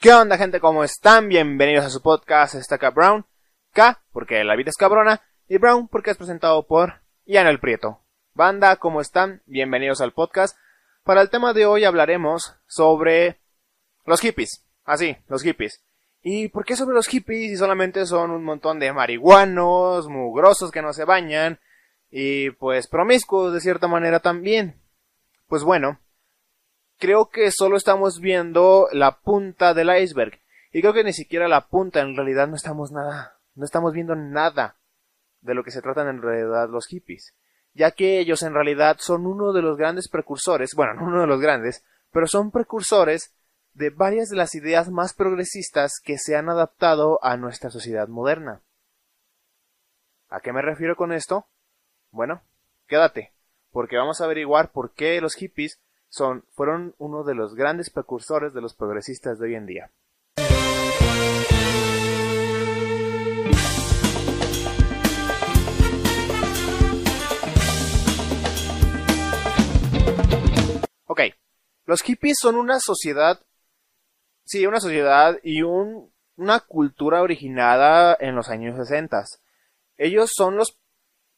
¿Qué onda gente? ¿Cómo están? Bienvenidos a su podcast, está acá Brown. K, porque la vida es cabrona, y Brown, porque es presentado por Ian el Prieto. Banda, ¿cómo están? Bienvenidos al podcast. Para el tema de hoy hablaremos sobre los hippies. Así, los hippies. ¿Y por qué sobre los hippies si solamente son un montón de marihuanos, mugrosos que no se bañan, y pues promiscuos de cierta manera también? Pues bueno, creo que solo estamos viendo la punta del iceberg. Y creo que ni siquiera la punta, en realidad no estamos nada, no estamos viendo nada de lo que se tratan en realidad los hippies. Ya que ellos en realidad son uno de los grandes precursores, bueno, no uno de los grandes, pero son precursores de varias de las ideas más progresistas que se han adaptado a nuestra sociedad moderna. ¿A qué me refiero con esto? Bueno, quédate, porque vamos a averiguar por qué los hippies son, fueron uno de los grandes precursores de los progresistas de hoy en día. Ok, los hippies son una sociedad, sí, una sociedad y un, una cultura originada en los años 60. Ellos son los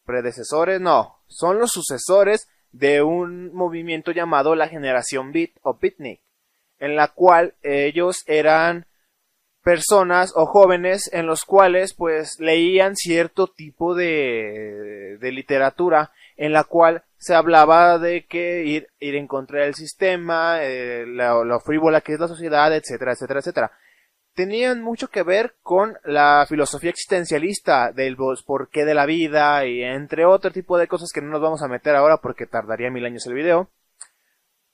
predecesores, no, son los sucesores de un movimiento llamado la generación Beat o Beatnik, en la cual ellos eran personas o jóvenes en los cuales pues leían cierto tipo de, de literatura en la cual se hablaba de que ir, ir en contra del sistema, eh, lo, lo frívola que es la sociedad, etcétera, etcétera, etcétera tenían mucho que ver con la filosofía existencialista del porqué de la vida y entre otro tipo de cosas que no nos vamos a meter ahora porque tardaría mil años el video.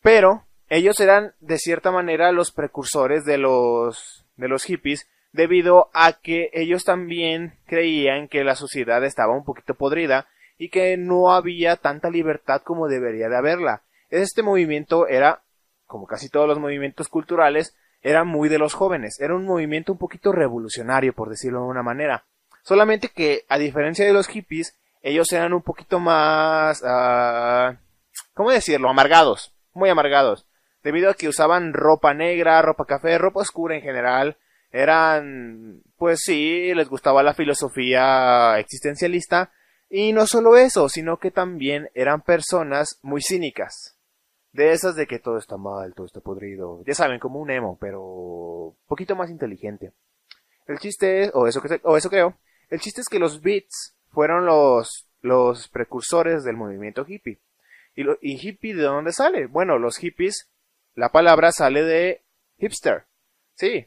Pero ellos eran de cierta manera los precursores de los de los hippies debido a que ellos también creían que la sociedad estaba un poquito podrida y que no había tanta libertad como debería de haberla. Este movimiento era, como casi todos los movimientos culturales, era muy de los jóvenes, era un movimiento un poquito revolucionario, por decirlo de una manera. Solamente que, a diferencia de los hippies, ellos eran un poquito más, uh, ¿cómo decirlo? Amargados, muy amargados, debido a que usaban ropa negra, ropa café, ropa oscura en general, eran, pues sí, les gustaba la filosofía existencialista, y no solo eso, sino que también eran personas muy cínicas. De esas de que todo está mal, todo está podrido. Ya saben, como un emo, pero poquito más inteligente. El chiste es, o eso, o eso creo, el chiste es que los beats fueron los, los precursores del movimiento hippie. ¿Y, lo, ¿Y hippie de dónde sale? Bueno, los hippies, la palabra sale de hipster. Sí,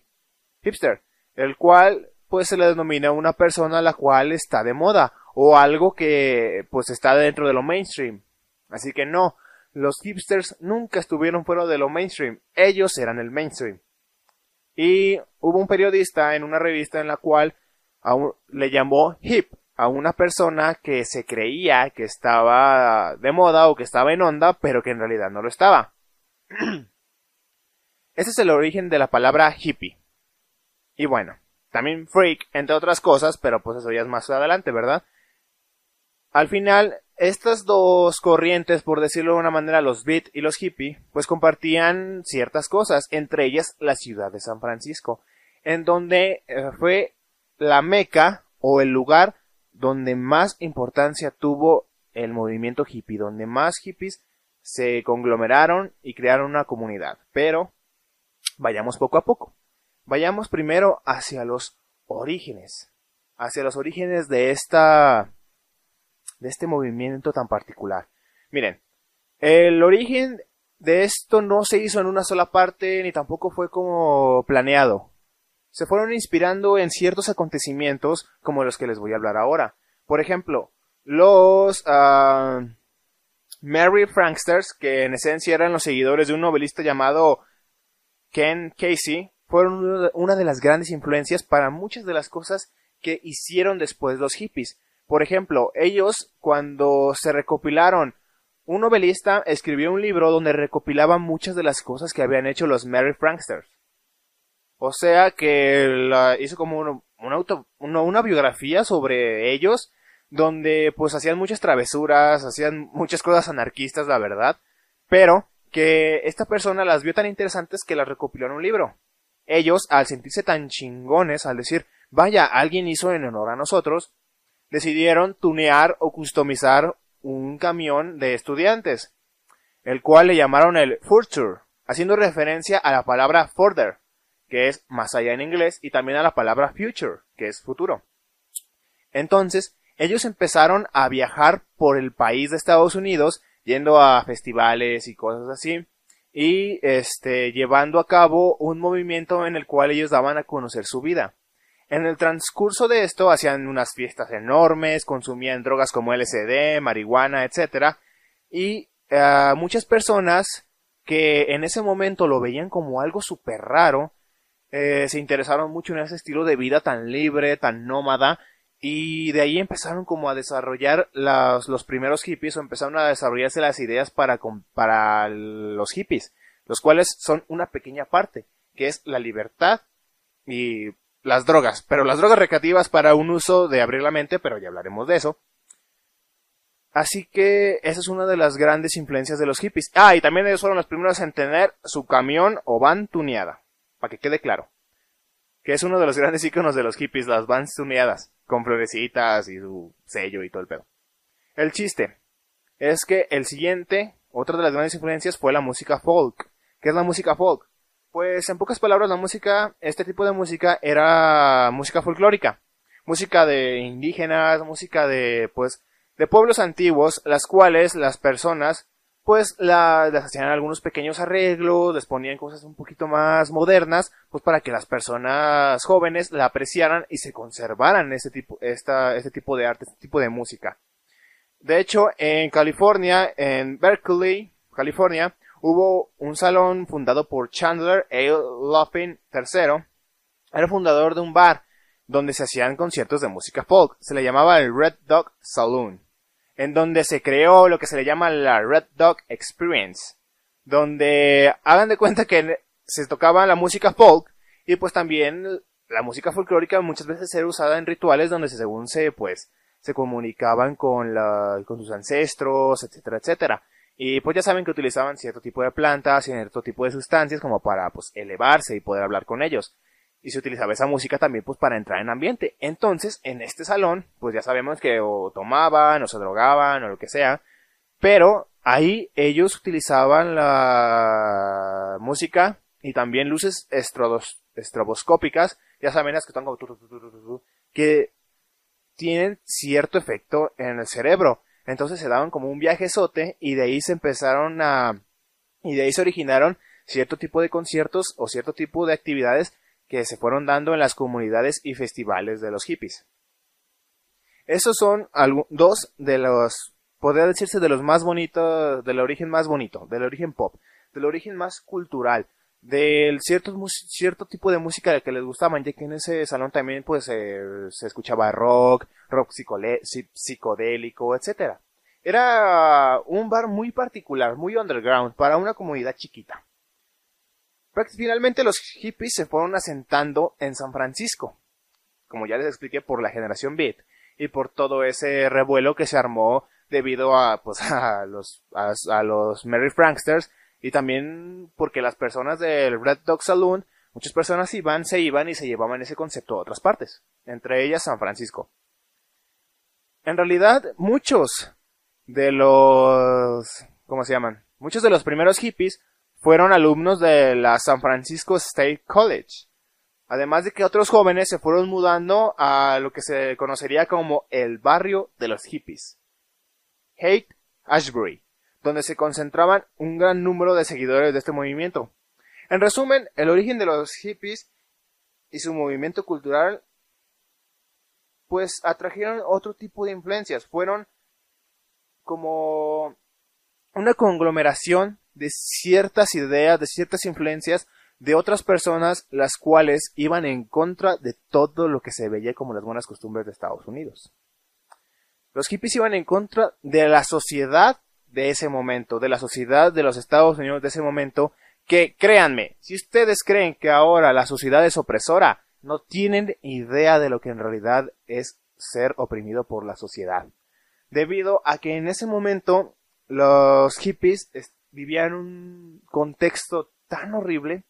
hipster. El cual, pues se le denomina una persona a la cual está de moda. O algo que, pues está dentro de lo mainstream. Así que no, los hipsters nunca estuvieron fuera de lo mainstream, ellos eran el mainstream. Y hubo un periodista en una revista en la cual le llamó hip a una persona que se creía que estaba de moda o que estaba en onda, pero que en realidad no lo estaba. Ese es el origen de la palabra hippie. Y bueno, también freak, entre otras cosas, pero pues eso ya es más adelante, ¿verdad? Al final, estas dos corrientes, por decirlo de una manera, los beat y los hippie, pues compartían ciertas cosas, entre ellas la ciudad de San Francisco, en donde eh, fue la meca o el lugar donde más importancia tuvo el movimiento hippie, donde más hippies se conglomeraron y crearon una comunidad. Pero vayamos poco a poco. Vayamos primero hacia los orígenes, hacia los orígenes de esta de este movimiento tan particular. Miren, el origen de esto no se hizo en una sola parte ni tampoco fue como planeado. Se fueron inspirando en ciertos acontecimientos como los que les voy a hablar ahora. Por ejemplo, los uh, Mary Franksters, que en esencia eran los seguidores de un novelista llamado Ken Casey, fueron una de las grandes influencias para muchas de las cosas que hicieron después los hippies. Por ejemplo, ellos cuando se recopilaron, un novelista escribió un libro donde recopilaba muchas de las cosas que habían hecho los Mary Franksters. O sea que hizo como auto, una, una biografía sobre ellos, donde pues hacían muchas travesuras, hacían muchas cosas anarquistas, la verdad, pero que esta persona las vio tan interesantes que las recopiló en un libro. Ellos, al sentirse tan chingones, al decir, vaya, alguien hizo en honor a nosotros, decidieron tunear o customizar un camión de estudiantes, el cual le llamaron el Future, haciendo referencia a la palabra further, que es más allá en inglés, y también a la palabra future, que es futuro. Entonces, ellos empezaron a viajar por el país de Estados Unidos, yendo a festivales y cosas así, y este, llevando a cabo un movimiento en el cual ellos daban a conocer su vida. En el transcurso de esto hacían unas fiestas enormes, consumían drogas como LSD, marihuana, etc. Y eh, muchas personas que en ese momento lo veían como algo súper raro, eh, se interesaron mucho en ese estilo de vida tan libre, tan nómada, y de ahí empezaron como a desarrollar los primeros hippies o empezaron a desarrollarse las ideas para, para los hippies, los cuales son una pequeña parte, que es la libertad y las drogas, pero las drogas recreativas para un uso de abrir la mente, pero ya hablaremos de eso. Así que esa es una de las grandes influencias de los hippies. Ah, y también ellos fueron los primeros en tener su camión o van tuneada, para que quede claro. Que es uno de los grandes iconos de los hippies, las vans tuneadas con florecitas y su sello y todo el pedo. El chiste es que el siguiente, otra de las grandes influencias fue la música folk. ¿Qué es la música folk? Pues en pocas palabras la música, este tipo de música era música folclórica, música de indígenas, música de pues de pueblos antiguos, las cuales las personas pues la, les hacían algunos pequeños arreglos, les ponían cosas un poquito más modernas, pues para que las personas jóvenes la apreciaran y se conservaran ese tipo, esta, este tipo de arte, este tipo de música. De hecho, en California, en Berkeley, California, hubo un salón fundado por Chandler A. Loppin III. Era fundador de un bar donde se hacían conciertos de música folk. Se le llamaba el Red Dog Saloon en donde se creó lo que se le llama la Red Dog Experience, donde hagan de cuenta que se tocaba la música folk y pues también la música folclórica muchas veces era usada en rituales donde según se pues se comunicaban con la, con sus ancestros, etcétera, etcétera. Y pues ya saben que utilizaban cierto tipo de plantas, cierto tipo de sustancias como para pues elevarse y poder hablar con ellos y se utilizaba esa música también pues para entrar en ambiente. Entonces, en este salón, pues ya sabemos que o tomaban o se drogaban o lo que sea, pero ahí ellos utilizaban la música y también luces estroboscópicas, ya saben las que están como que tienen cierto efecto en el cerebro. Entonces se daban como un viajezote y de ahí se empezaron a y de ahí se originaron cierto tipo de conciertos o cierto tipo de actividades que se fueron dando en las comunidades y festivales de los hippies. Esos son dos de los, podría decirse, de los más bonitos, del origen más bonito, del origen pop, del origen más cultural, del cierto, cierto tipo de música de que les gustaban, ya que en ese salón también pues se escuchaba rock, rock psicodélico, etc. Era un bar muy particular, muy underground, para una comunidad chiquita. Finalmente los hippies se fueron asentando en San Francisco, como ya les expliqué por la generación Beat y por todo ese revuelo que se armó debido a pues a los a, los Merry Franksters y también porque las personas del Red Dog Saloon muchas personas iban se iban y se llevaban ese concepto a otras partes entre ellas San Francisco en realidad muchos de los ¿cómo se llaman? muchos de los primeros hippies fueron alumnos de la San Francisco State College. Además de que otros jóvenes se fueron mudando a lo que se conocería como el barrio de los hippies. Haight Ashbury, donde se concentraban un gran número de seguidores de este movimiento. En resumen, el origen de los hippies y su movimiento cultural pues atrajeron otro tipo de influencias. Fueron como una conglomeración de ciertas ideas, de ciertas influencias de otras personas, las cuales iban en contra de todo lo que se veía como las buenas costumbres de Estados Unidos. Los hippies iban en contra de la sociedad de ese momento, de la sociedad de los Estados Unidos de ese momento, que créanme, si ustedes creen que ahora la sociedad es opresora, no tienen idea de lo que en realidad es ser oprimido por la sociedad. Debido a que en ese momento los hippies vivía en un contexto tan horrible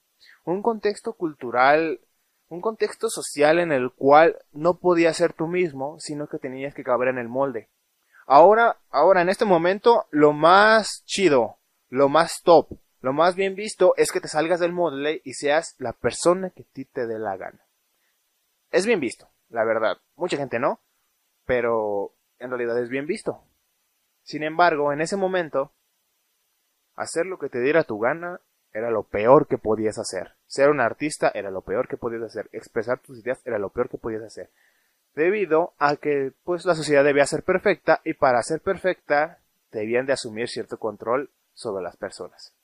un contexto cultural, un contexto social en el cual no podías ser tú mismo, sino que tenías que caber en el molde. Ahora, ahora en este momento, lo más chido, lo más top, lo más bien visto es que te salgas del molde y seas la persona que a ti te dé la gana. Es bien visto, la verdad. Mucha gente no, pero en realidad es bien visto. Sin embargo, en ese momento, hacer lo que te diera tu gana era lo peor que podías hacer. Ser un artista era lo peor que podías hacer. Expresar tus ideas era lo peor que podías hacer. Debido a que, pues, la sociedad debía ser perfecta y para ser perfecta debían de asumir cierto control sobre las personas.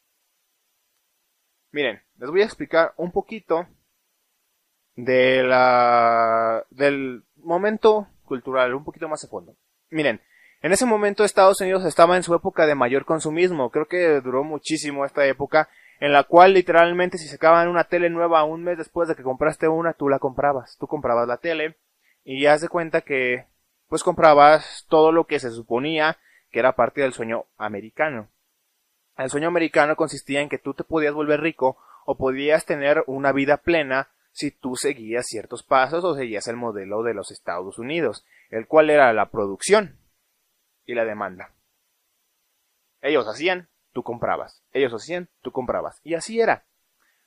Miren, les voy a explicar un poquito de la, del momento cultural, un poquito más a fondo. Miren, en ese momento Estados Unidos estaba en su época de mayor consumismo. Creo que duró muchísimo esta época en la cual literalmente si sacaban una tele nueva un mes después de que compraste una, tú la comprabas. Tú comprabas la tele y ya de cuenta que pues comprabas todo lo que se suponía que era parte del sueño americano. El sueño americano consistía en que tú te podías volver rico o podías tener una vida plena si tú seguías ciertos pasos o seguías el modelo de los Estados Unidos, el cual era la producción y la demanda. Ellos hacían, tú comprabas. Ellos hacían, tú comprabas. Y así era.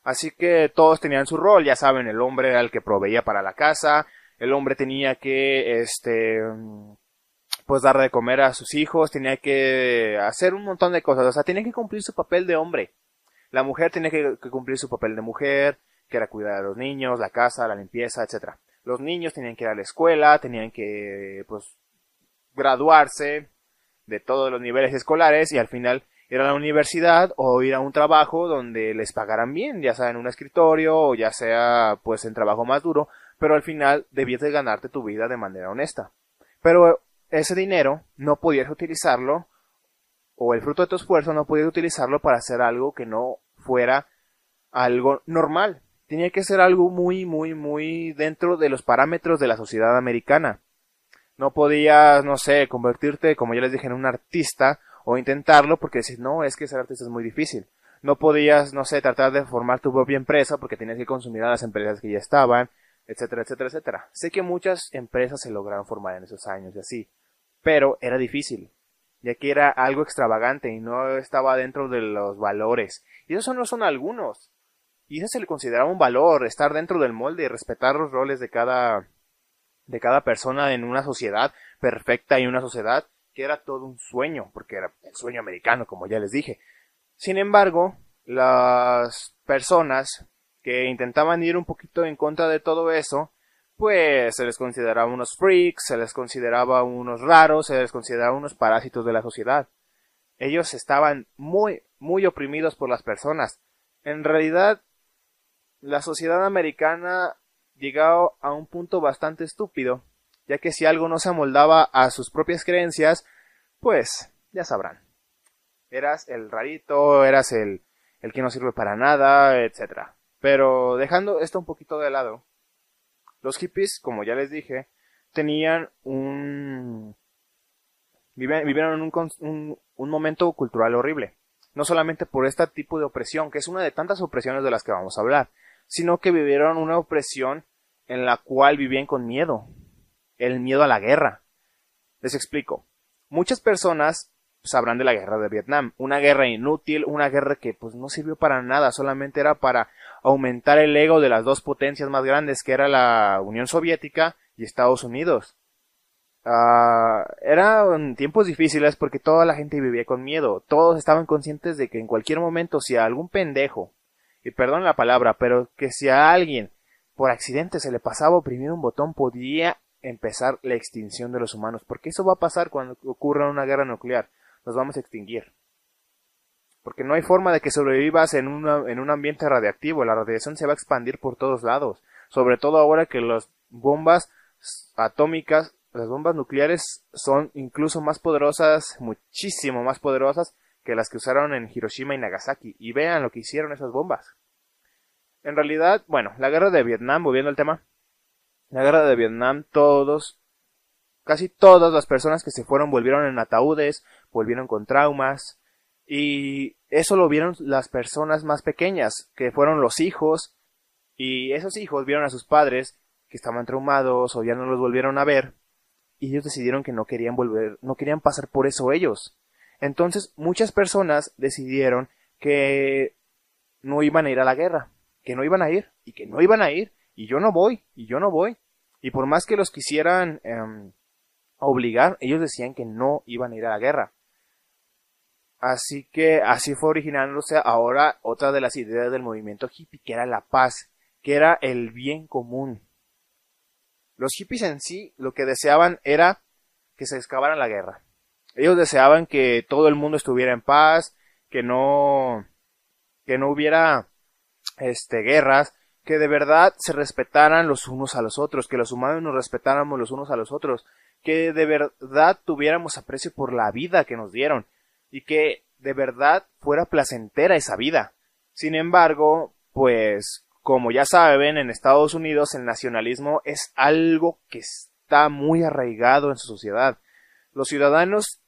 Así que todos tenían su rol, ya saben, el hombre era el que proveía para la casa, el hombre tenía que, este, pues dar de comer a sus hijos, tenía que hacer un montón de cosas, o sea, tenía que cumplir su papel de hombre. La mujer tenía que, cumplir su papel de mujer, que era cuidar a los niños, la casa, la limpieza, etc. Los niños tenían que ir a la escuela, tenían que, pues, graduarse de todos los niveles escolares y al final ir a la universidad o ir a un trabajo donde les pagaran bien, ya sea en un escritorio o ya sea pues en trabajo más duro, pero al final debías de ganarte tu vida de manera honesta. Pero ese dinero no podías utilizarlo o el fruto de tu esfuerzo no podías utilizarlo para hacer algo que no fuera algo normal. Tenía que ser algo muy, muy, muy dentro de los parámetros de la sociedad americana. No podías, no sé, convertirte, como ya les dije, en un artista o intentarlo porque decís, no, es que ser artista es muy difícil. No podías, no sé, tratar de formar tu propia empresa porque tenías que consumir a las empresas que ya estaban, etcétera, etcétera, etcétera. Sé que muchas empresas se lograron formar en esos años y así, pero era difícil, ya que era algo extravagante y no estaba dentro de los valores. Y esos no son algunos. Y eso se le consideraba un valor, estar dentro del molde y respetar los roles de cada, de cada persona en una sociedad perfecta y una sociedad que era todo un sueño, porque era el sueño americano, como ya les dije. Sin embargo, las personas que intentaban ir un poquito en contra de todo eso, pues se les consideraba unos freaks, se les consideraba unos raros, se les consideraba unos parásitos de la sociedad. Ellos estaban muy, muy oprimidos por las personas. En realidad, la sociedad americana llegó a un punto bastante estúpido, ya que si algo no se amoldaba a sus propias creencias, pues ya sabrán. Eras el rarito, eras el, el que no sirve para nada, etc. Pero dejando esto un poquito de lado, los hippies, como ya les dije, tenían un... vivieron en un, un, un momento cultural horrible. No solamente por este tipo de opresión, que es una de tantas opresiones de las que vamos a hablar, sino que vivieron una opresión en la cual vivían con miedo, el miedo a la guerra. Les explico. Muchas personas sabrán de la guerra de Vietnam, una guerra inútil, una guerra que pues no sirvió para nada, solamente era para aumentar el ego de las dos potencias más grandes que era la Unión Soviética y Estados Unidos. Uh, eran tiempos difíciles porque toda la gente vivía con miedo, todos estaban conscientes de que en cualquier momento si a algún pendejo, y perdón la palabra, pero que si a alguien por accidente se le pasaba oprimir un botón podía empezar la extinción de los humanos, porque eso va a pasar cuando ocurra una guerra nuclear, nos vamos a extinguir. Porque no hay forma de que sobrevivas en, en un ambiente radiactivo, la radiación se va a expandir por todos lados, sobre todo ahora que las bombas atómicas, las bombas nucleares son incluso más poderosas, muchísimo más poderosas que las que usaron en Hiroshima y Nagasaki, y vean lo que hicieron esas bombas. En realidad, bueno, la guerra de Vietnam, volviendo al tema, la guerra de Vietnam, todos, casi todas las personas que se fueron volvieron en ataúdes, volvieron con traumas, y eso lo vieron las personas más pequeñas, que fueron los hijos, y esos hijos vieron a sus padres que estaban traumados o ya no los volvieron a ver, y ellos decidieron que no querían volver, no querían pasar por eso ellos. Entonces muchas personas decidieron que no iban a ir a la guerra, que no iban a ir, y que no iban a ir, y yo no voy, y yo no voy. Y por más que los quisieran em, obligar, ellos decían que no iban a ir a la guerra. Así que así fue originándose ahora otra de las ideas del movimiento hippie, que era la paz, que era el bien común. Los hippies en sí lo que deseaban era que se excavaran la guerra. Ellos deseaban que todo el mundo estuviera en paz, que no que no hubiera este guerras, que de verdad se respetaran los unos a los otros, que los humanos nos respetáramos los unos a los otros, que de verdad tuviéramos aprecio por la vida que nos dieron y que de verdad fuera placentera esa vida. Sin embargo, pues como ya saben, en Estados Unidos el nacionalismo es algo que está muy arraigado en su sociedad. Los ciudadanos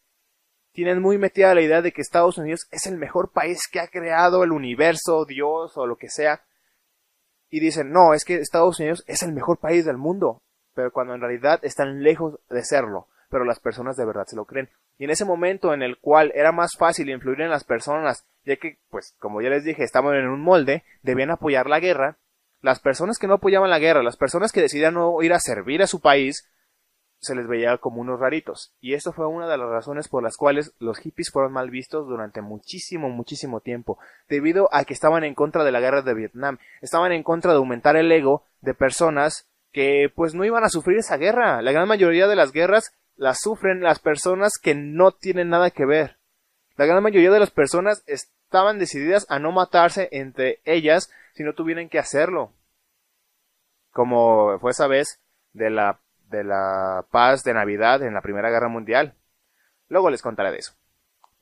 tienen muy metida la idea de que Estados Unidos es el mejor país que ha creado el universo, Dios o lo que sea. Y dicen, no, es que Estados Unidos es el mejor país del mundo. Pero cuando en realidad están lejos de serlo. Pero las personas de verdad se lo creen. Y en ese momento en el cual era más fácil influir en las personas, ya que, pues, como ya les dije, estaban en un molde, debían apoyar la guerra, las personas que no apoyaban la guerra, las personas que decidían no ir a servir a su país, se les veía como unos raritos. Y esto fue una de las razones por las cuales los hippies fueron mal vistos durante muchísimo, muchísimo tiempo, debido a que estaban en contra de la guerra de Vietnam, estaban en contra de aumentar el ego de personas que pues no iban a sufrir esa guerra. La gran mayoría de las guerras las sufren las personas que no tienen nada que ver. La gran mayoría de las personas estaban decididas a no matarse entre ellas si no tuvieran que hacerlo. Como fue esa vez de la de la paz de Navidad en la Primera Guerra Mundial. Luego les contaré de eso.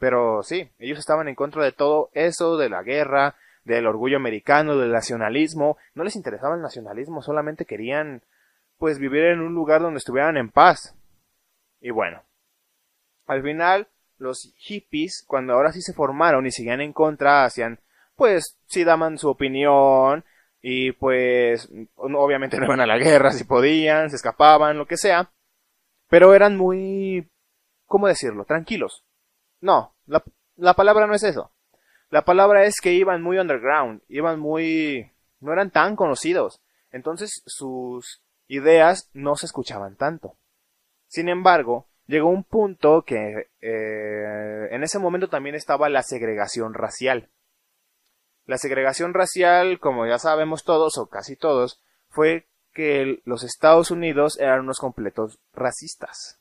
Pero sí, ellos estaban en contra de todo eso, de la guerra, del orgullo americano, del nacionalismo. No les interesaba el nacionalismo, solamente querían, pues, vivir en un lugar donde estuvieran en paz. Y bueno, al final, los hippies, cuando ahora sí se formaron y seguían en contra, hacían, pues, sí daban su opinión, y pues obviamente no iban a la guerra si podían, se escapaban, lo que sea, pero eran muy, ¿cómo decirlo? Tranquilos. No, la, la palabra no es eso. La palabra es que iban muy underground, iban muy, no eran tan conocidos, entonces sus ideas no se escuchaban tanto. Sin embargo, llegó un punto que eh, en ese momento también estaba la segregación racial. La segregación racial, como ya sabemos todos o casi todos, fue que los Estados Unidos eran unos completos racistas.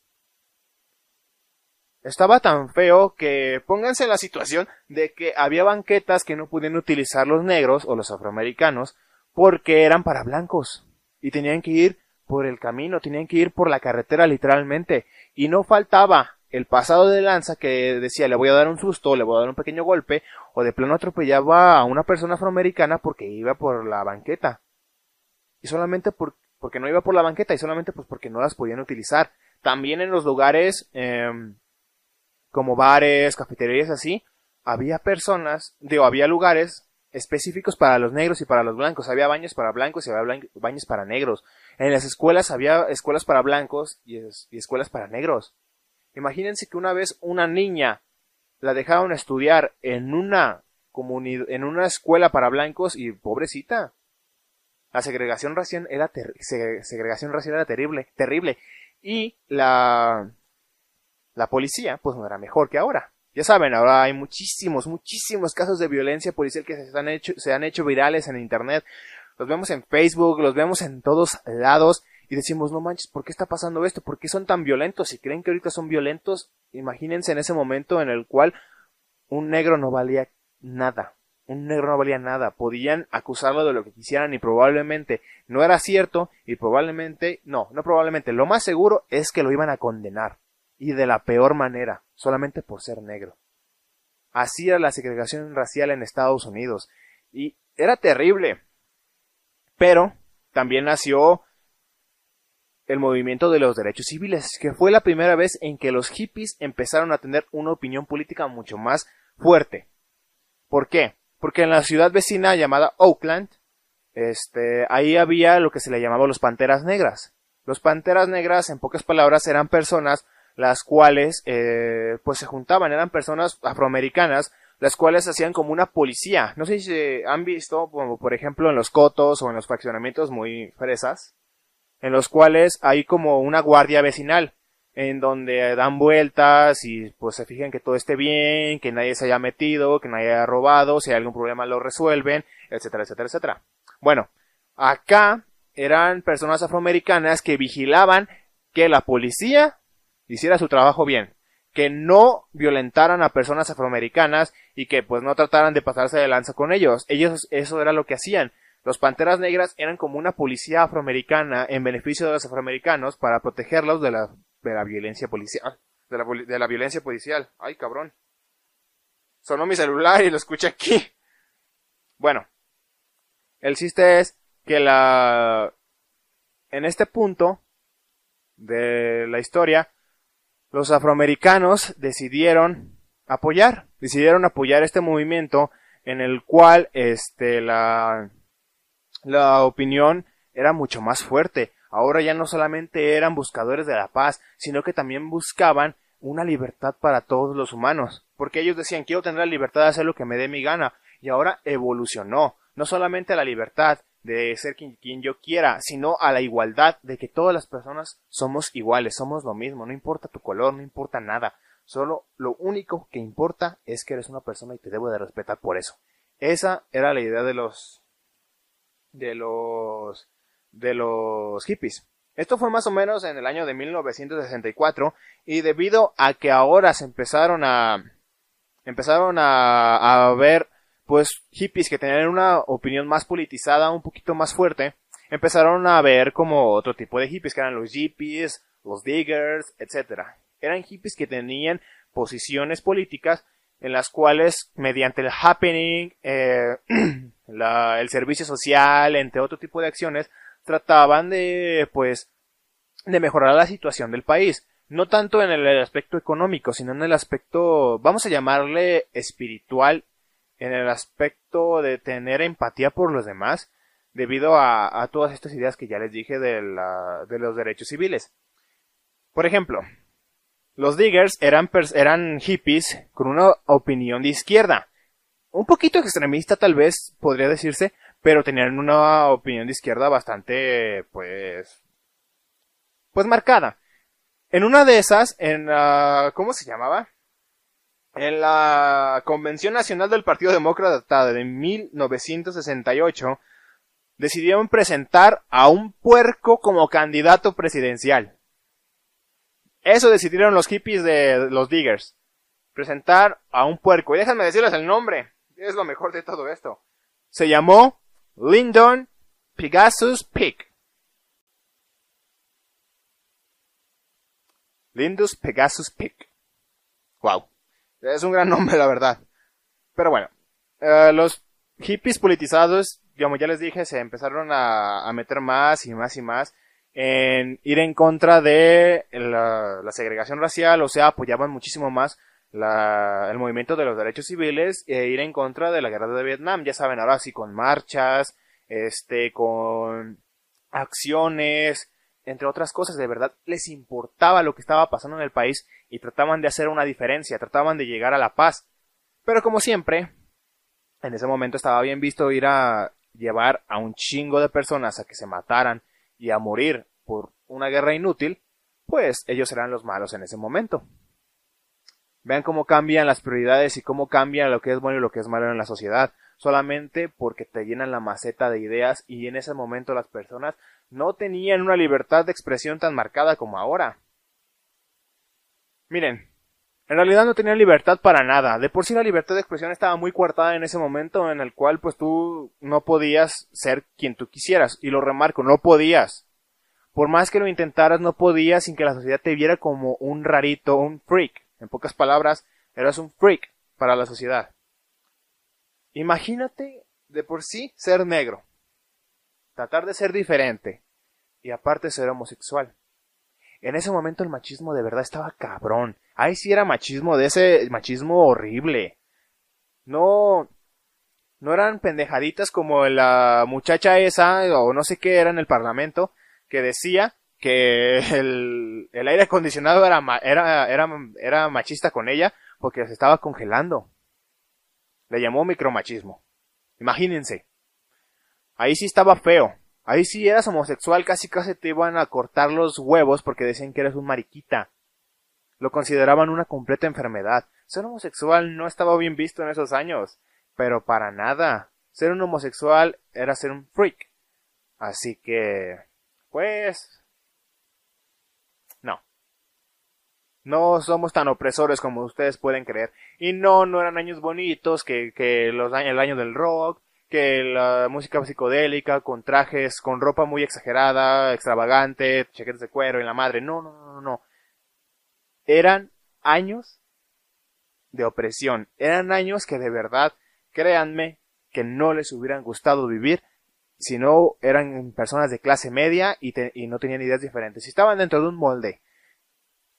Estaba tan feo que pónganse en la situación de que había banquetas que no podían utilizar los negros o los afroamericanos porque eran para blancos y tenían que ir por el camino, tenían que ir por la carretera literalmente y no faltaba el pasado de lanza que decía le voy a dar un susto, le voy a dar un pequeño golpe, o de plano atropellaba a una persona afroamericana porque iba por la banqueta. Y solamente por, porque no iba por la banqueta y solamente pues porque no las podían utilizar. También en los lugares em, como bares, cafeterías así, había personas, digo, había lugares específicos para los negros y para los blancos. Había baños para blancos y había baños para negros. En las escuelas había escuelas para blancos y escuelas para negros. Imagínense que una vez una niña la dejaron estudiar en una en una escuela para blancos y pobrecita. La segregación racial era segregación racial era terrible, terrible. Y la la policía pues no era mejor que ahora. Ya saben, ahora hay muchísimos, muchísimos casos de violencia policial que se han hecho, se han hecho virales en internet. Los vemos en Facebook, los vemos en todos lados y decimos, no manches, ¿por qué está pasando esto? ¿Por qué son tan violentos? Si creen que ahorita son violentos, imagínense en ese momento en el cual un negro no valía nada. Un negro no valía nada. Podían acusarlo de lo que quisieran y probablemente no era cierto y probablemente, no, no probablemente, lo más seguro es que lo iban a condenar. Y de la peor manera, solamente por ser negro. Así era la segregación racial en Estados Unidos. Y era terrible. Pero también nació el movimiento de los derechos civiles, que fue la primera vez en que los hippies empezaron a tener una opinión política mucho más fuerte. ¿Por qué? Porque en la ciudad vecina llamada Oakland, este, ahí había lo que se le llamaba los panteras negras. Los panteras negras, en pocas palabras, eran personas las cuales, eh, pues se juntaban, eran personas afroamericanas, las cuales hacían como una policía. No sé si han visto, como por ejemplo en los cotos o en los fraccionamientos muy fresas, en los cuales hay como una guardia vecinal en donde dan vueltas y pues se fijan que todo esté bien, que nadie se haya metido, que nadie haya robado, si hay algún problema lo resuelven, etcétera, etcétera, etcétera. Bueno, acá eran personas afroamericanas que vigilaban que la policía hiciera su trabajo bien, que no violentaran a personas afroamericanas y que pues no trataran de pasarse de lanza con ellos. Ellos eso era lo que hacían. Los Panteras Negras eran como una policía afroamericana en beneficio de los afroamericanos para protegerlos de la de la violencia policial. De la, de la violencia policial. Ay, cabrón. Sonó mi celular y lo escuché aquí. Bueno. El chiste es que la... En este punto de la historia, los afroamericanos decidieron apoyar, decidieron apoyar este movimiento en el cual este la la opinión era mucho más fuerte. Ahora ya no solamente eran buscadores de la paz, sino que también buscaban una libertad para todos los humanos, porque ellos decían quiero tener la libertad de hacer lo que me dé mi gana, y ahora evolucionó, no solamente la libertad de ser quien, quien, yo quiera, sino a la igualdad de que todas las personas somos iguales, somos lo mismo, no importa tu color, no importa nada, solo lo único que importa es que eres una persona y te debo de respetar por eso. Esa era la idea de los de los de los hippies. Esto fue más o menos en el año de 1964 y debido a que ahora se empezaron a empezaron a, a ver pues hippies que tenían una opinión más politizada, un poquito más fuerte, empezaron a ver como otro tipo de hippies que eran los hippies, los diggers, etcétera. Eran hippies que tenían posiciones políticas en las cuales mediante el happening, eh, el servicio social, entre otro tipo de acciones, trataban de, pues, de mejorar la situación del país. No tanto en el aspecto económico, sino en el aspecto, vamos a llamarle espiritual, en el aspecto de tener empatía por los demás, debido a, a todas estas ideas que ya les dije de, la, de los derechos civiles. Por ejemplo, los diggers eran, eran hippies con una opinión de izquierda. Un poquito extremista tal vez, podría decirse, pero tenían una opinión de izquierda bastante, pues, pues marcada. En una de esas, en la, ¿cómo se llamaba? En la Convención Nacional del Partido Demócrata de 1968, decidieron presentar a un puerco como candidato presidencial. Eso decidieron los hippies de los diggers. Presentar a un puerco. Y déjenme decirles el nombre. Es lo mejor de todo esto. Se llamó Lyndon Pegasus Pig. Lindus Pegasus Pig. Wow. Es un gran nombre, la verdad. Pero bueno, eh, los hippies politizados, como ya les dije, se empezaron a, meter más y más y más en ir en contra de la, segregación racial, o sea, apoyaban muchísimo más el movimiento de los derechos civiles e ir en contra de la guerra de Vietnam. Ya saben, ahora sí con marchas, este, con acciones, entre otras cosas, de verdad les importaba lo que estaba pasando en el país y trataban de hacer una diferencia, trataban de llegar a la paz. Pero como siempre, en ese momento estaba bien visto ir a llevar a un chingo de personas a que se mataran y a morir por una guerra inútil, pues ellos eran los malos en ese momento. Vean cómo cambian las prioridades y cómo cambia lo que es bueno y lo que es malo en la sociedad. Solamente porque te llenan la maceta de ideas y en ese momento las personas no tenían una libertad de expresión tan marcada como ahora. Miren, en realidad no tenían libertad para nada. De por sí la libertad de expresión estaba muy coartada en ese momento en el cual pues tú no podías ser quien tú quisieras. Y lo remarco, no podías. Por más que lo intentaras, no podías sin que la sociedad te viera como un rarito, un freak. En pocas palabras, eras un freak para la sociedad. Imagínate de por sí ser negro, tratar de ser diferente y aparte ser homosexual. En ese momento el machismo de verdad estaba cabrón. Ahí sí era machismo de ese machismo horrible. No, No eran pendejaditas como la muchacha esa, o no sé qué era en el parlamento, que decía que el, aire acondicionado era, era, era, era machista con ella porque se estaba congelando. Le llamó micromachismo. Imagínense. Ahí sí estaba feo. Ahí sí eras homosexual, casi casi te iban a cortar los huevos porque decían que eres un mariquita. Lo consideraban una completa enfermedad. Ser homosexual no estaba bien visto en esos años. Pero para nada. Ser un homosexual era ser un freak. Así que... Pues... No. No somos tan opresores como ustedes pueden creer. Y no, no eran años bonitos que, que los años, el año del rock, que la música psicodélica, con trajes, con ropa muy exagerada, extravagante, chaquetas de cuero y la madre. No, no, no, no. Eran años de opresión. Eran años que de verdad, créanme, que no les hubieran gustado vivir si no eran personas de clase media y, y no tenían ideas diferentes. Si estaban dentro de un molde,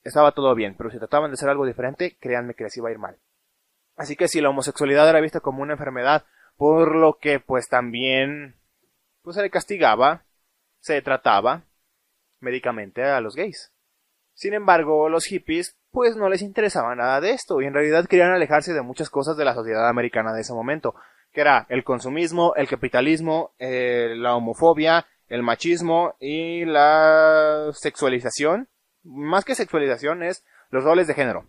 estaba todo bien, pero si trataban de hacer algo diferente, créanme que les iba a ir mal. Así que si la homosexualidad era vista como una enfermedad por lo que pues también pues se le castigaba, se trataba médicamente a los gays. Sin embargo, los hippies pues no les interesaba nada de esto y en realidad querían alejarse de muchas cosas de la sociedad americana de ese momento, que era el consumismo, el capitalismo, eh, la homofobia, el machismo y la sexualización. Más que sexualización es los roles de género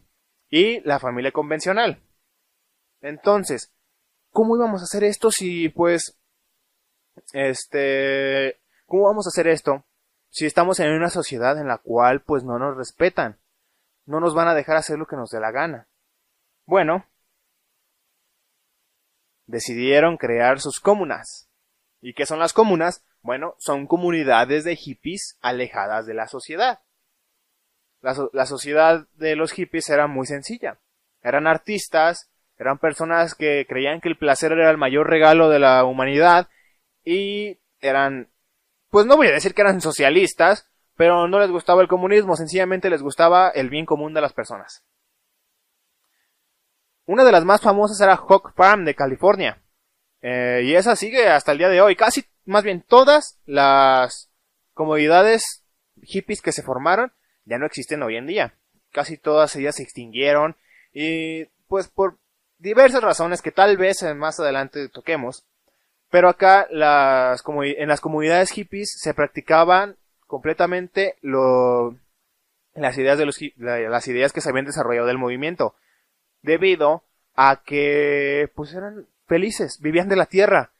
y la familia convencional. Entonces, ¿cómo íbamos a hacer esto si pues este ¿cómo vamos a hacer esto si estamos en una sociedad en la cual pues no nos respetan? No nos van a dejar hacer lo que nos dé la gana. Bueno, decidieron crear sus comunas. ¿Y qué son las comunas? Bueno, son comunidades de hippies alejadas de la sociedad. La, sociedad de los hippies era muy sencilla. Eran artistas, eran personas que creían que el placer era el mayor regalo de la humanidad y eran, pues no voy a decir que eran socialistas, pero no les gustaba el comunismo, sencillamente les gustaba el bien común de las personas. Una de las más famosas era Hawk Farm de California. Eh, y esa sigue hasta el día de hoy. Casi, más bien todas las comodidades hippies que se formaron ya no existen hoy en día. Casi todas ellas se extinguieron. Y pues por diversas razones que tal vez más adelante toquemos. Pero acá las, en las comunidades hippies se practicaban completamente lo, las ideas de los, las ideas que se habían desarrollado del movimiento. Debido a que, pues eran felices, vivían de la tierra.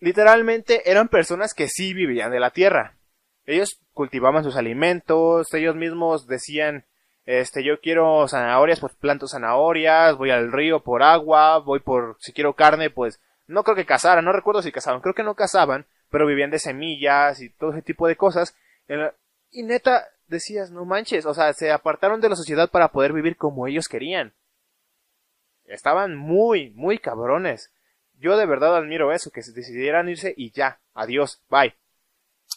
Literalmente eran personas que sí vivían de la tierra. Ellos cultivaban sus alimentos, ellos mismos decían, este, yo quiero zanahorias, pues planto zanahorias, voy al río por agua, voy por, si quiero carne, pues, no creo que cazaran, no recuerdo si cazaban, creo que no cazaban, pero vivían de semillas y todo ese tipo de cosas. Y neta, decías, no manches, o sea, se apartaron de la sociedad para poder vivir como ellos querían. Estaban muy, muy cabrones. Yo de verdad admiro eso, que se decidieran irse y ya, adiós, bye.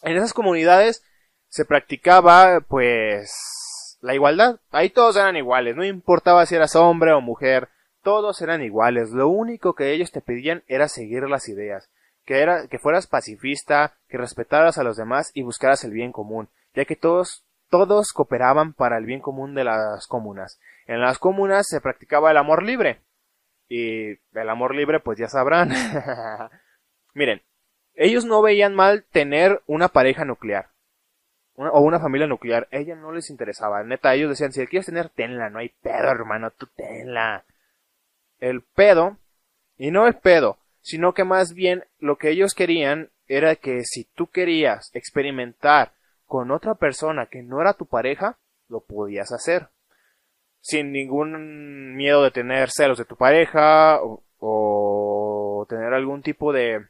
En esas comunidades se practicaba, pues, la igualdad. Ahí todos eran iguales, no importaba si eras hombre o mujer, todos eran iguales. Lo único que ellos te pedían era seguir las ideas, que era que fueras pacifista, que respetaras a los demás y buscaras el bien común, ya que todos todos cooperaban para el bien común de las comunas. En las comunas se practicaba el amor libre. Y el amor libre, pues ya sabrán. Miren, ellos no veían mal tener una pareja nuclear o una familia nuclear, ella no les interesaba. Neta, ellos decían, si quieres tener, tenla, no hay pedo, hermano, tú tenla. El pedo, y no el pedo, sino que más bien lo que ellos querían era que si tú querías experimentar con otra persona que no era tu pareja, lo podías hacer. Sin ningún miedo de tener celos de tu pareja o, o tener algún tipo de,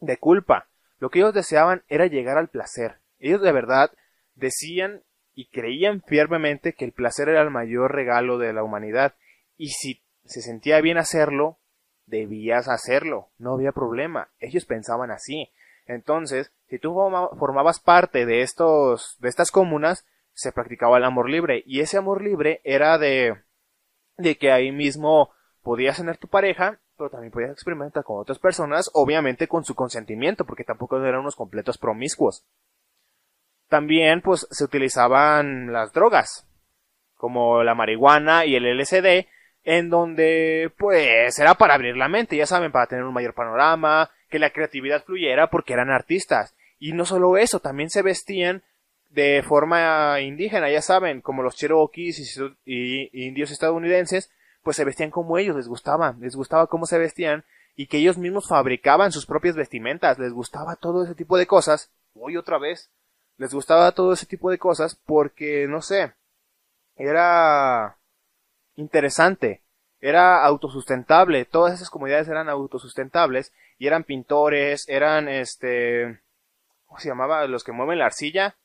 de culpa. Lo que ellos deseaban era llegar al placer ellos de verdad decían y creían firmemente que el placer era el mayor regalo de la humanidad y si se sentía bien hacerlo, debías hacerlo, no había problema. Ellos pensaban así. Entonces, si tú formabas parte de estos, de estas comunas, se practicaba el amor libre. Y ese amor libre era de, de que ahí mismo podías tener tu pareja pero también podías experimentar con otras personas, obviamente con su consentimiento, porque tampoco eran unos completos promiscuos. También, pues, se utilizaban las drogas, como la marihuana y el LSD, en donde, pues, era para abrir la mente, ya saben, para tener un mayor panorama, que la creatividad fluyera porque eran artistas. Y no solo eso, también se vestían de forma indígena, ya saben, como los cherokees y, indios estadounidenses, pues se vestían como ellos, les gustaba, les gustaba cómo se vestían y que ellos mismos fabricaban sus propias vestimentas, les gustaba todo ese tipo de cosas, hoy otra vez, les gustaba todo ese tipo de cosas porque, no sé, era interesante, era autosustentable, todas esas comunidades eran autosustentables y eran pintores, eran este, ¿cómo se llamaba? Los que mueven la arcilla.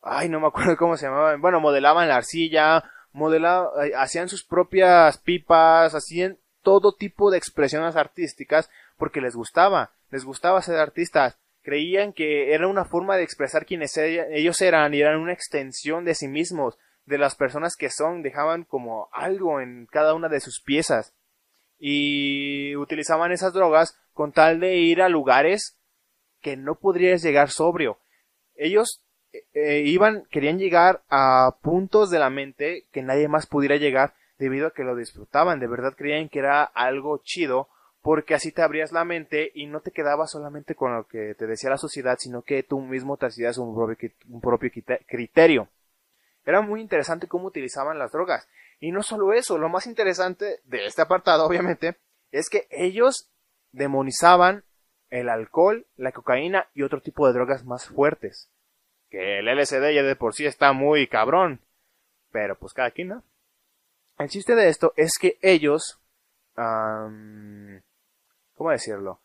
Ay, no me acuerdo cómo se llamaban. Bueno, modelaban la arcilla, modelaban, hacían sus propias pipas, hacían todo tipo de expresiones artísticas porque les gustaba, les gustaba ser artistas. Creían que era una forma de expresar quienes ellos eran y eran una extensión de sí mismos, de las personas que son, dejaban como algo en cada una de sus piezas. Y utilizaban esas drogas con tal de ir a lugares que no podrías llegar sobrio. Ellos eh, eh, iban, querían llegar a puntos de la mente que nadie más pudiera llegar debido a que lo disfrutaban, de verdad creían que era algo chido porque así te abrías la mente y no te quedabas solamente con lo que te decía la sociedad, sino que tú mismo te hacías un propio, un propio criterio. Era muy interesante cómo utilizaban las drogas. Y no solo eso, lo más interesante de este apartado, obviamente, es que ellos demonizaban el alcohol, la cocaína y otro tipo de drogas más fuertes. Que el LSD ya de por sí está muy cabrón. Pero pues cada quien, ¿no? El chiste de esto es que ellos... ¿Cómo decirlo?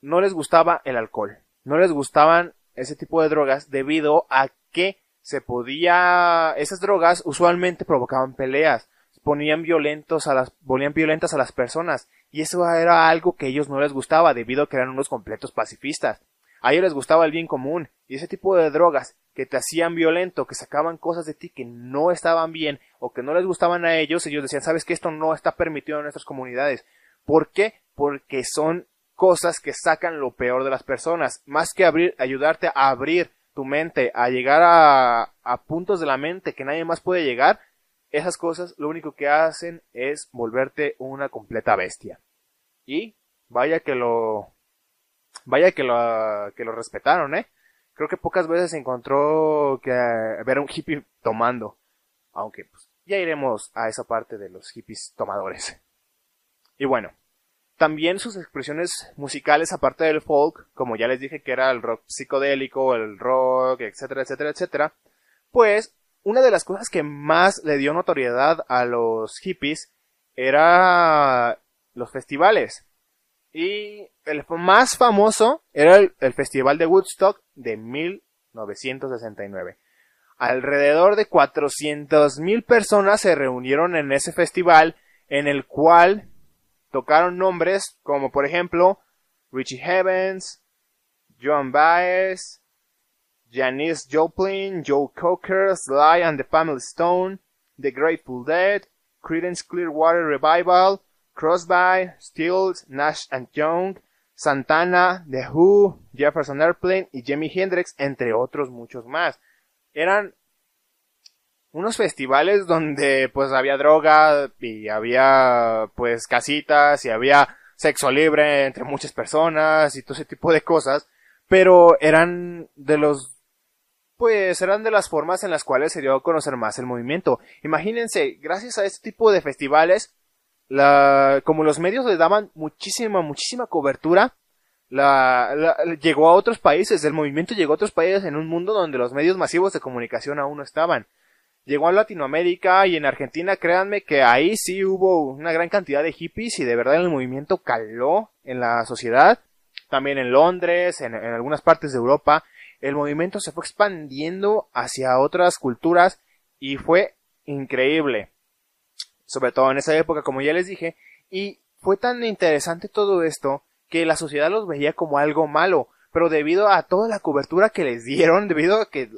No les gustaba el alcohol. No les gustaban ese tipo de drogas debido a que se podía... Esas drogas usualmente provocaban peleas ponían violentos a las, ponían violentas a las personas, y eso era algo que a ellos no les gustaba debido a que eran unos completos pacifistas. A ellos les gustaba el bien común, y ese tipo de drogas que te hacían violento, que sacaban cosas de ti que no estaban bien o que no les gustaban a ellos, ellos decían, sabes que esto no está permitido en nuestras comunidades. ¿Por qué? Porque son cosas que sacan lo peor de las personas, más que abrir, ayudarte a abrir tu mente, a llegar a, puntos de la mente que nadie más puede llegar, esas cosas lo único que hacen es volverte una completa bestia. Y vaya que lo vaya que lo que lo respetaron, ¿eh? Creo que pocas veces se encontró que ver a un hippie tomando, aunque pues, ya iremos a esa parte de los hippies tomadores. Y bueno, también sus expresiones musicales aparte del folk, como ya les dije que era el rock psicodélico, el rock, etcétera, etcétera, etcétera, pues una de las cosas que más le dio notoriedad a los hippies era los festivales. Y el más famoso era el, Festival de Woodstock de 1969. Alrededor de 400.000 personas se reunieron en ese festival en el cual tocaron nombres como por ejemplo Richie Evans, Joan Baez, Janis Joplin, Joe Cocker, Sly and the Family Stone, The Grateful Dead, Creedence Clearwater Revival, Crosby, Stills, Nash and Young, Santana, The Who, Jefferson Airplane y Jimi Hendrix, entre otros muchos más. Eran unos festivales donde pues había droga y había pues casitas y había sexo libre entre muchas personas y todo ese tipo de cosas, pero eran de los pues eran de las formas en las cuales se dio a conocer más el movimiento. Imagínense, gracias a este tipo de festivales, la, como los medios le daban muchísima, muchísima cobertura, la, llegó a otros países, el movimiento llegó a otros países en un mundo donde los medios masivos de comunicación aún no estaban. Llegó a Latinoamérica y en Argentina, créanme que ahí sí hubo una gran cantidad de hippies y de verdad el movimiento caló en la sociedad. También en Londres, en algunas partes de Europa el movimiento se fue expandiendo hacia otras culturas y fue increíble. Sobre todo en esa época, como ya les dije, y fue tan interesante todo esto que la sociedad los veía como algo malo, pero debido a toda la cobertura que les dieron, debido a que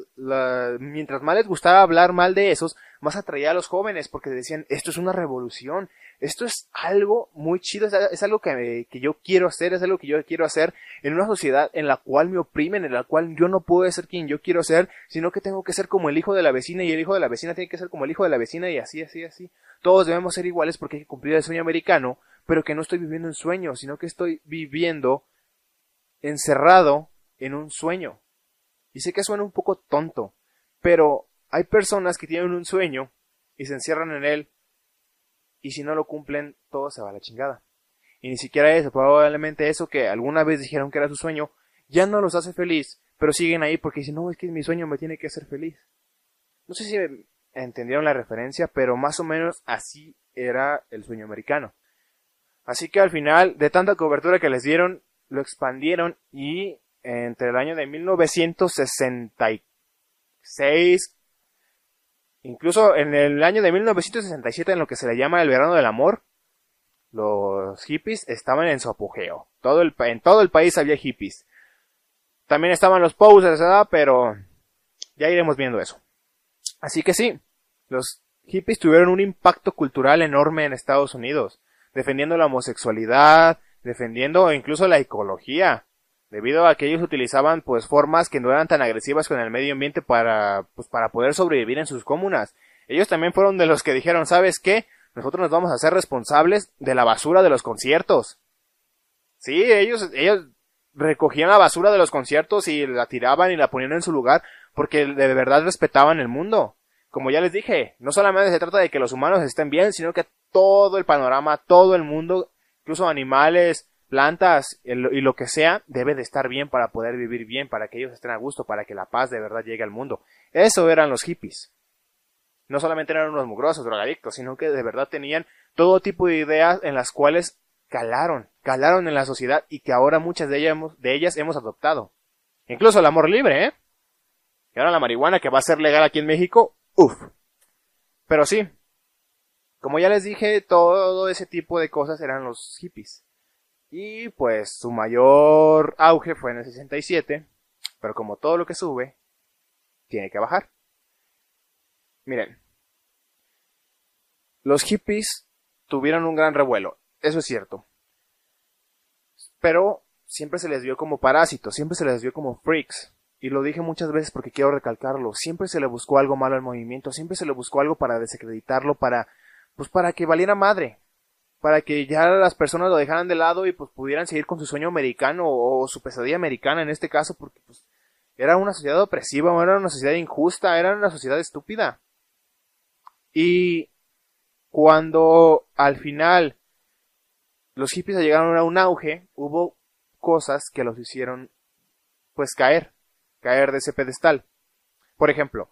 mientras más les gustaba hablar mal de esos, más atraía a los jóvenes porque decían, esto es una revolución, esto es algo muy chido, es, algo que, que, yo quiero hacer, es algo que yo quiero hacer en una sociedad en la cual me oprimen, en la cual yo no puedo ser quien yo quiero ser, sino que tengo que ser como el hijo de la vecina y el hijo de la vecina tiene que ser como el hijo de la vecina y así, así, así. Todos debemos ser iguales porque hay que cumplir el sueño americano, pero que no estoy viviendo un sueño, sino que estoy viviendo encerrado en un sueño. Y sé que suena un poco tonto, pero hay personas que tienen un sueño y se encierran en él y si no lo cumplen, todo se va a la chingada. Y ni siquiera eso, probablemente eso que alguna vez dijeron que era su sueño, ya no los hace feliz, pero siguen ahí porque dicen, no, es que mi sueño me tiene que hacer feliz. No sé si entendieron la referencia, pero más o menos así era el sueño americano. Así que al final, de tanta cobertura que les dieron, lo expandieron y entre el año de 1966 Incluso en el año de 1967, en lo que se le llama el verano del amor, los hippies estaban en su apogeo. Todo el, en todo el país había hippies. También estaban los posers. Pero ya iremos viendo eso. Así que sí, los hippies tuvieron un impacto cultural enorme en Estados Unidos, defendiendo la homosexualidad, defendiendo incluso la ecología debido a que ellos utilizaban pues formas que no eran tan agresivas con el medio ambiente para pues para poder sobrevivir en sus comunas. Ellos también fueron de los que dijeron, ¿sabes qué? Nosotros nos vamos a hacer responsables de la basura de los conciertos. Sí, ellos ellos recogían la basura de los conciertos y la tiraban y la ponían en su lugar porque de verdad respetaban el mundo. Como ya les dije, no solamente se trata de que los humanos estén bien, sino que todo el panorama, todo el mundo, incluso animales, plantas y lo que sea debe de estar bien para poder vivir bien, para que ellos estén a gusto, para que la paz de verdad llegue al mundo. Eso eran los hippies. No solamente eran unos mugrosos, drogadictos, sino que de verdad tenían todo tipo de ideas en las cuales calaron, calaron en la sociedad y que ahora muchas de ellas, de ellas hemos adoptado. Incluso el amor libre, ¿eh? Y ahora la marihuana que va a ser legal aquí en México, uff. Pero sí, como ya les dije, todo ese tipo de cosas eran los hippies. Y pues su mayor auge fue en el 67, pero como todo lo que sube, tiene que bajar. Miren, los hippies tuvieron un gran revuelo, eso es cierto. Pero siempre se les vio como parásitos, siempre se les vio como freaks. Y lo dije muchas veces porque quiero recalcarlo, siempre se le buscó algo malo al movimiento, siempre se le buscó algo para desacreditarlo, para, pues para que valiera madre para que ya las personas lo dejaran de lado y pues pudieran seguir con su sueño americano o, su pesadilla americana en este caso porque pues era una sociedad opresiva, era una sociedad injusta, era una sociedad estúpida. Y cuando al final los hippies llegaron a un auge, hubo cosas que los hicieron pues caer, caer de ese pedestal. Por ejemplo,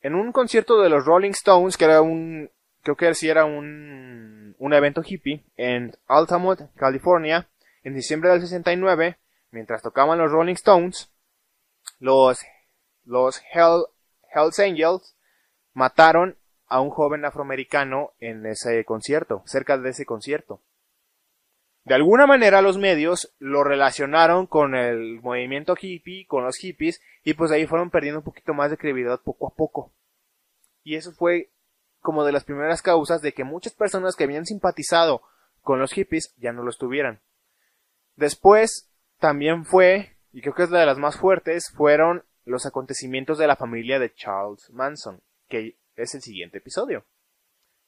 en un concierto de los Rolling Stones, que era un, creo que era un, un evento hippie en Altamont, California, en diciembre del 69, mientras tocaban los Rolling Stones, los, los Hell, Hells Angels mataron a un joven afroamericano en ese concierto, cerca de ese concierto. De alguna manera los medios lo relacionaron con el movimiento hippie, con los hippies, y pues ahí fueron perdiendo un poquito más de credibilidad poco a poco. Y eso fue como de las primeras causas de que muchas personas que habían simpatizado con los hippies ya no lo estuvieran. Después también fue, y creo que es la de las más fuertes, fueron los acontecimientos de la familia de Charles Manson, que es el siguiente episodio.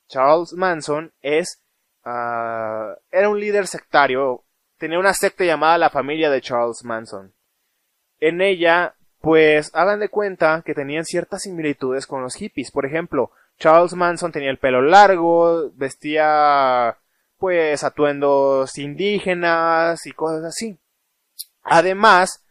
Charles Manson es uh, era un líder sectario, tenía una secta llamada la familia de Charles Manson. En ella, pues hagan de cuenta que tenían ciertas similitudes con los hippies. Por ejemplo, Charles Manson tenía el pelo largo, vestía pues atuendos indígenas y cosas así. Además,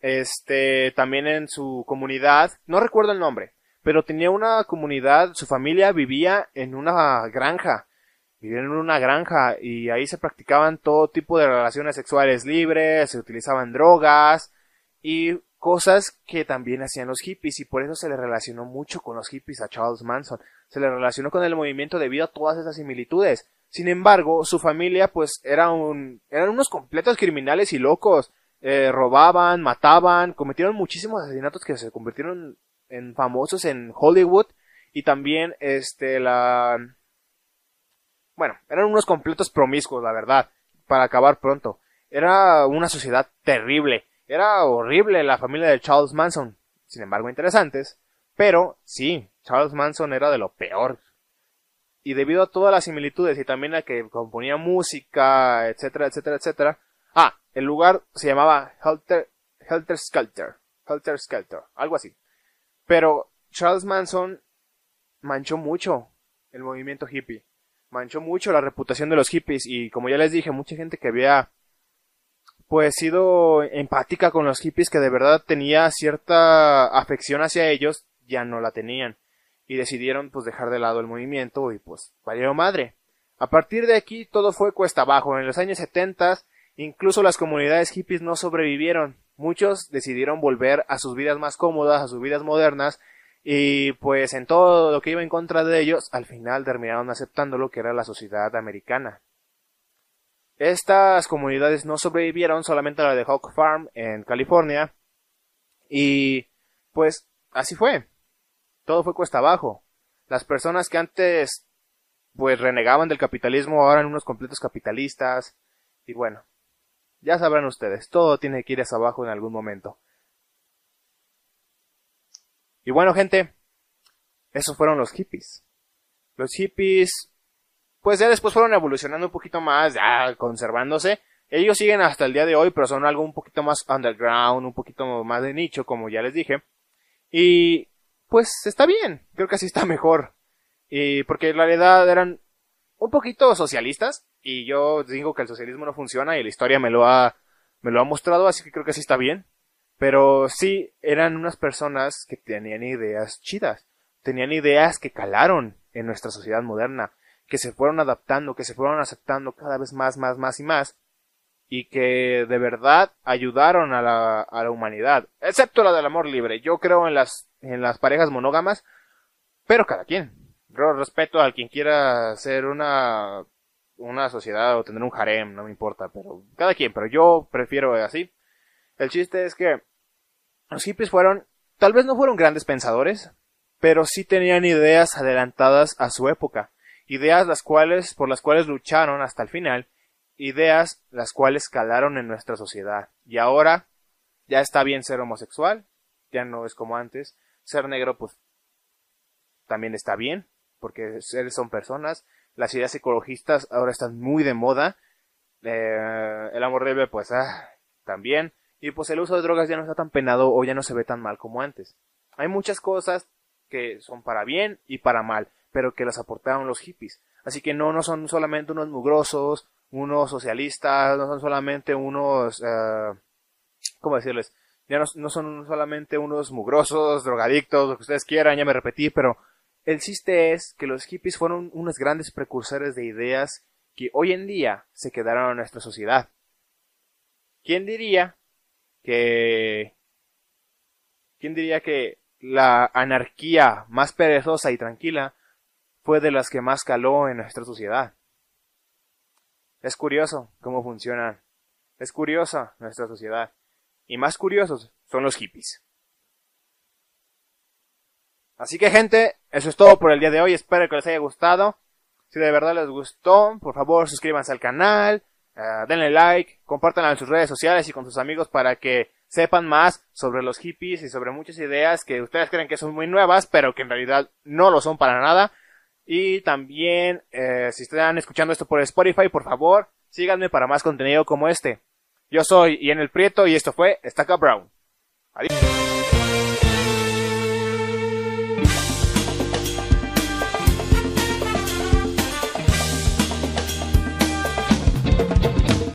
este, también en su comunidad, no recuerdo el nombre, pero tenía una comunidad, su familia vivía en una granja, vivían en una granja y ahí se practicaban todo tipo de relaciones sexuales libres, se utilizaban drogas y cosas que también hacían los hippies y por eso se le relacionó mucho con los hippies a Charles Manson. Se le relacionó con el movimiento debido a todas esas similitudes. Sin embargo, su familia pues era un, eran unos completos criminales y locos. eh, robaban, mataban, cometieron muchísimos asesinatos que se convirtieron en famosos en Hollywood y también este la bueno, eran unos completos promiscuos, la verdad, para acabar pronto. Era una sociedad terrible, era horrible la familia de Charles Manson, sin embargo interesantes, pero sí, Charles Manson era de lo peor. Y debido a todas las similitudes y también a que componía música, etcétera, etcétera, etcétera. Ah, el lugar se llamaba Helter, Helter Skelter. Helter Skelter, algo así. Pero Charles Manson manchó mucho el movimiento hippie. Manchó mucho la reputación de los hippies y como ya les dije, mucha gente que había pues sido empática con los hippies que de verdad tenía cierta afección hacia ellos, ya no la tenían y decidieron pues dejar de lado el movimiento y pues valieron madre. A partir de aquí todo fue cuesta abajo. En los años 70 incluso las comunidades hippies no sobrevivieron. Muchos decidieron volver a sus vidas más cómodas, a sus vidas modernas y pues en todo lo que iba en contra de ellos, al final terminaron aceptando lo que era la sociedad americana. Estas comunidades no sobrevivieron, solamente la de Hawk Farm en California. Y pues así fue todo fue cuesta abajo. Las personas que antes pues renegaban del capitalismo ahora eran unos completos capitalistas y bueno, ya sabrán ustedes, todo tiene que ir hacia abajo en algún momento. Y bueno, gente, esos fueron los hippies. Los hippies, pues ya después fueron evolucionando un poquito más, ya conservándose. Ellos siguen hasta el día de hoy, pero son algo un poquito más underground, un poquito más de nicho, como ya les dije. Y pues está bien, creo que así está mejor. Porque en realidad eran un poquito socialistas y yo digo que el socialismo no funciona y la historia me lo ha me lo ha mostrado, así que creo que así está bien. Pero sí eran unas personas que tenían ideas chidas, tenían ideas que calaron en nuestra sociedad moderna, que se fueron adaptando, que se fueron aceptando cada vez más, más, más y más, y que de verdad ayudaron a la, a la humanidad, excepto la del amor libre. Yo creo en las en las parejas monógamas, pero cada quien. Yo respeto al quien quiera ser una, una sociedad o tener un harem, no me importa, pero cada quien, pero yo prefiero así. El chiste es que los hippies fueron, tal vez no fueron grandes pensadores, pero sí tenían ideas adelantadas a su época, ideas las cuales, por las cuales lucharon hasta el final, ideas las cuales calaron en nuestra sociedad. Y ahora ya está bien ser homosexual, ya no es como antes, ser negro, pues también está bien, porque seres son personas. Las ideas ecologistas ahora están muy de moda. Eh, el amor libre, pues, ah, también. Y pues el uso de drogas ya no está tan penado o ya no se ve tan mal como antes. Hay muchas cosas que son para bien y para mal, pero que las aportaron los hippies. Así que no, no son solamente unos mugrosos, unos socialistas, no son solamente unos, eh, ¿cómo decirles? ya no, son solamente unos mugrosos, drogadictos, lo que ustedes quieran, ya me repetí, pero el chiste es que los hippies fueron unos grandes precursores de ideas que hoy en día se quedaron en nuestra sociedad. ¿Quién diría que... ¿Quién diría que la anarquía más perezosa y tranquila fue de las que más caló en nuestra sociedad? Es curioso cómo funciona. Es curiosa nuestra sociedad y más curiosos son los hippies. Así que gente, eso es todo por el día de hoy, espero que les haya gustado. Si de verdad les gustó, por favor suscríbanse al canal, eh, denle like, compártanlo en sus redes sociales y con sus amigos para que sepan más sobre los hippies y sobre muchas ideas que ustedes creen que son muy nuevas, pero que en realidad no lo son para nada. Y también, eh, si están escuchando esto por Spotify, por favor, síganme para más contenido como este. Yo soy Ian el Prieto y esto fue Estaca Brown. Adiós.